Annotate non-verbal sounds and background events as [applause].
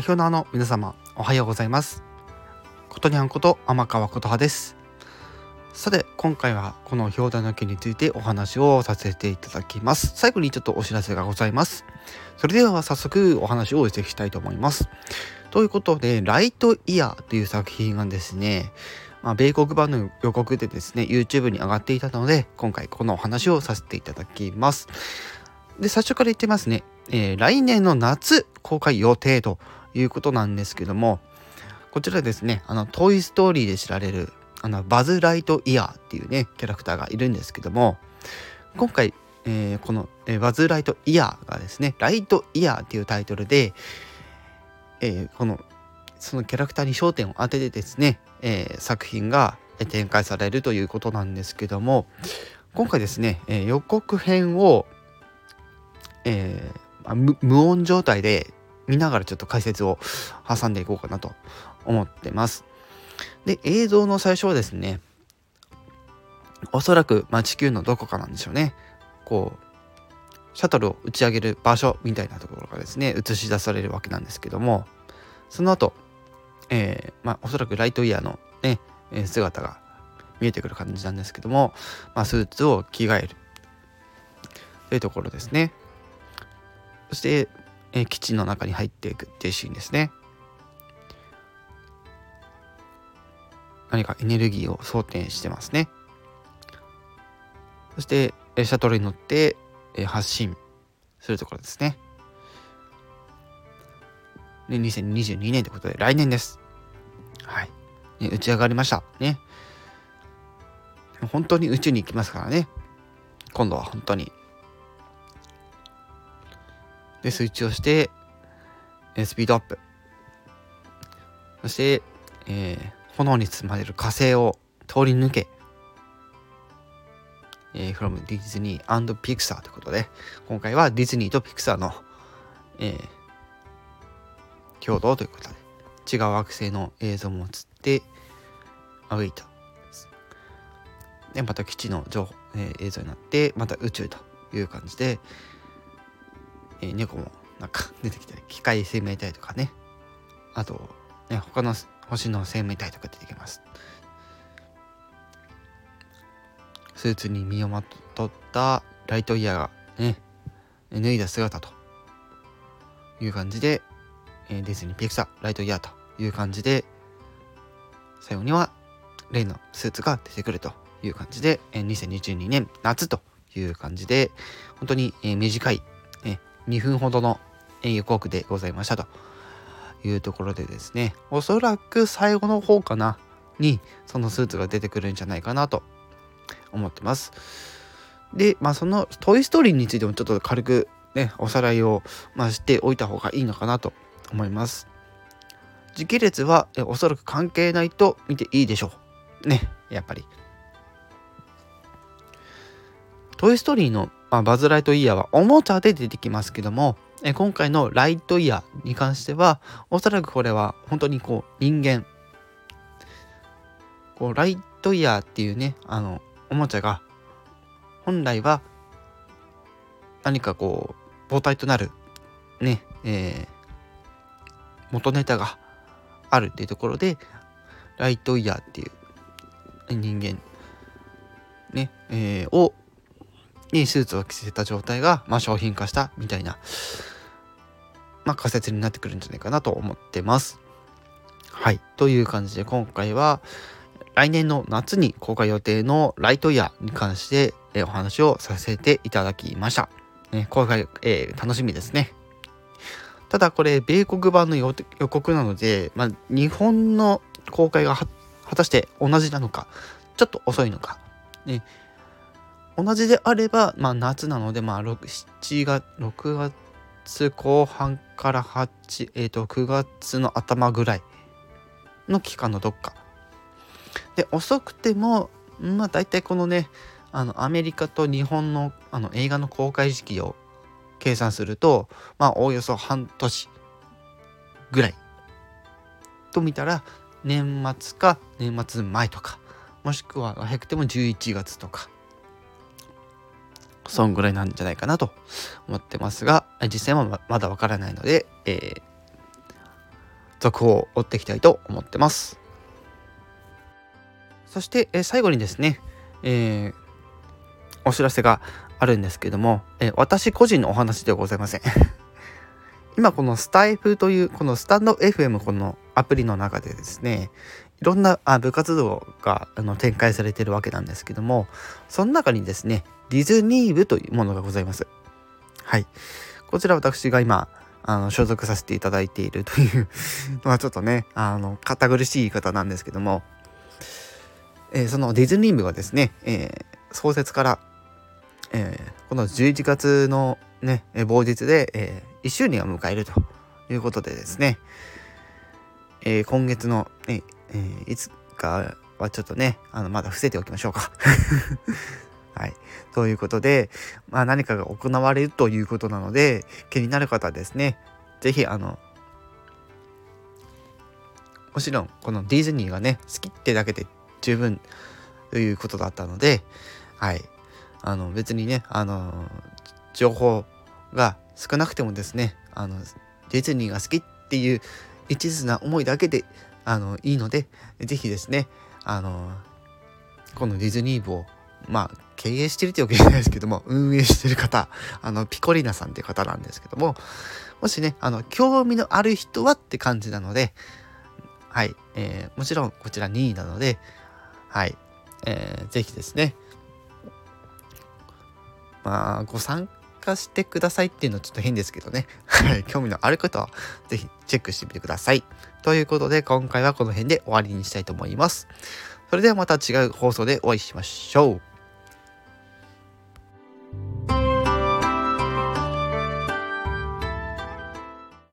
画表のあの皆様おはようございます。ことにゃんこと天川琴葉です。さて今回はこの表題の件についてお話をさせていただきます。最後にちょっとお知らせがございます。それでは早速お話をしていきたいと思います。ということでライトイヤーという作品がですねまあ、米国版の予告でですね YouTube に上がっていたので今回このお話をさせていただきます。で最初から言ってますね、えー、来年の夏公開予定ということなんですけども、こちらですね、あの、トイ・ストーリーで知られる、あの、バズ・ライトイヤーっていうね、キャラクターがいるんですけども、今回、えー、この、えー、バズ・ライトイヤーがですね、ライトイヤーっていうタイトルで、えー、この、そのキャラクターに焦点を当ててですね、え作品が展開されるということなんですけども、今回ですね、え予告編を、え無音状態で見ながらちょっと解説を挟んでいこうかなと思ってます。で、映像の最初はですね、おそらく、まあ、地球のどこかなんでしょうね。こう、シャトルを打ち上げる場所みたいなところがですね、映し出されるわけなんですけども、その後、えー、まあ、おそらくライトイヤーのね、姿が見えてくる感じなんですけども、まあ、スーツを着替えるというところですね。そして、え、基地の中に入っていくっていうシーンですね。何かエネルギーを装填してますね。そして、えシャトルに乗って、え、発進するところですね。で、2022年ということで、来年です。はい。ね、打ち上がりました。ね。本当に宇宙に行きますからね。今度は本当に。で、スイッチをして、えスピードアップ。そして、えー、炎に包まれる火星を通り抜け、えー、from ディズニー &Pixar ということで、今回はディズニーとピクサーの、えー、共同ということで、違う惑星の映像も映って歩いた。で、また基地の情報、えー、映像になって、また宇宙という感じで、えー、猫もなんか [laughs] 出てきたり、機械生命体とかね、あと、ね、他の星の生命体とか出てきます。スーツに身をまとったライトイヤーがね、脱いだ姿という感じで、えー、ディズニーピクサー、ライトイヤーという感じで、最後には例のスーツが出てくるという感じで、えー、2022年夏という感じで、本当に、えー、短い2分ほどの予告でございましたというところでですね、おそらく最後の方かな、にそのスーツが出てくるんじゃないかなと思ってます。で、まあそのトイ・ストーリーについてもちょっと軽くね、おさらいを、まあ、しておいた方がいいのかなと思います。時系列はえおそらく関係ないと見ていいでしょう。ね、やっぱり。トイ・ストーリーのまあ、バズ・ライトイヤーはおもちゃで出てきますけども、え今回のライトイヤーに関しては、おそらくこれは本当にこう人間、こうライトイヤーっていうね、あの、おもちゃが、本来は何かこう、母体となる、ね、えー、元ネタがあるっていうところで、ライトイヤーっていう人間、ね、えー、をにスーツを着せた状態が、まあ、商品化したみたいな、まあ、仮説になってくるんじゃないかなと思ってます。はい。という感じで今回は来年の夏に公開予定のライトイヤーに関してお話をさせていただきました。ね、公開、えー、楽しみですね。ただこれ米国版の予告なので、まあ、日本の公開が果たして同じなのかちょっと遅いのか、ね、同じであれば、まあ、夏なので、まあ、6, 7月6月後半から8、えー、と9月の頭ぐらいの期間のどっか。で遅くてもまあ大体このねあのアメリカと日本のあの映画の公開時期を計算するとまあおおよそ半年ぐらいと見たら年末か年末前とかもしくは早くても11月とかそんぐらいなんじゃないかなと思ってますが、実際はまだわからないので、えー、続報を追っていきたいと思ってます。そして、え最後にですね、えー、お知らせがあるんですけども、え私個人のお話ではございません。[laughs] 今このスタイフというこのスタンド FM このアプリの中でですねいろんなあ部活動があの展開されているわけなんですけどもその中にですねディズニー部というものがございます。はい。こちら私が今あの所属させていただいているという [laughs] のはちょっとねあの堅苦しい言い方なんですけども、えー、そのディズニー部がですね、えー、創設から、えー、この11月のね某日で、え1周年を迎えるということでですね、え今月の、ええいつかはちょっとねあのまだ伏せておきましょうか [laughs] はい。ということで、まあ、何かが行われるということなので、気になる方はですね、是非あの、もちろん、このディズニーがね、好きってだけで十分ということだったので、はい。あの、別にね、あの、情報が少なくてもですね、あの、ディズニーが好きっていう一途な思いだけで、あの、いいので、是非ですね、あの、このディズニー部をまあ、経営してるってわけじゃないですけども、運営してる方、あの、ピコリナさんっていう方なんですけども、もしね、あの、興味のある人はって感じなので、はい、えー、もちろんこちら2位なので、はい、えー、ぜひですね、まあ、ご参加してくださいっていうのはちょっと変ですけどね、[laughs] はい、興味のある方はぜひチェックしてみてください。ということで、今回はこの辺で終わりにしたいと思います。それではまた違う放送でお会いしましょう。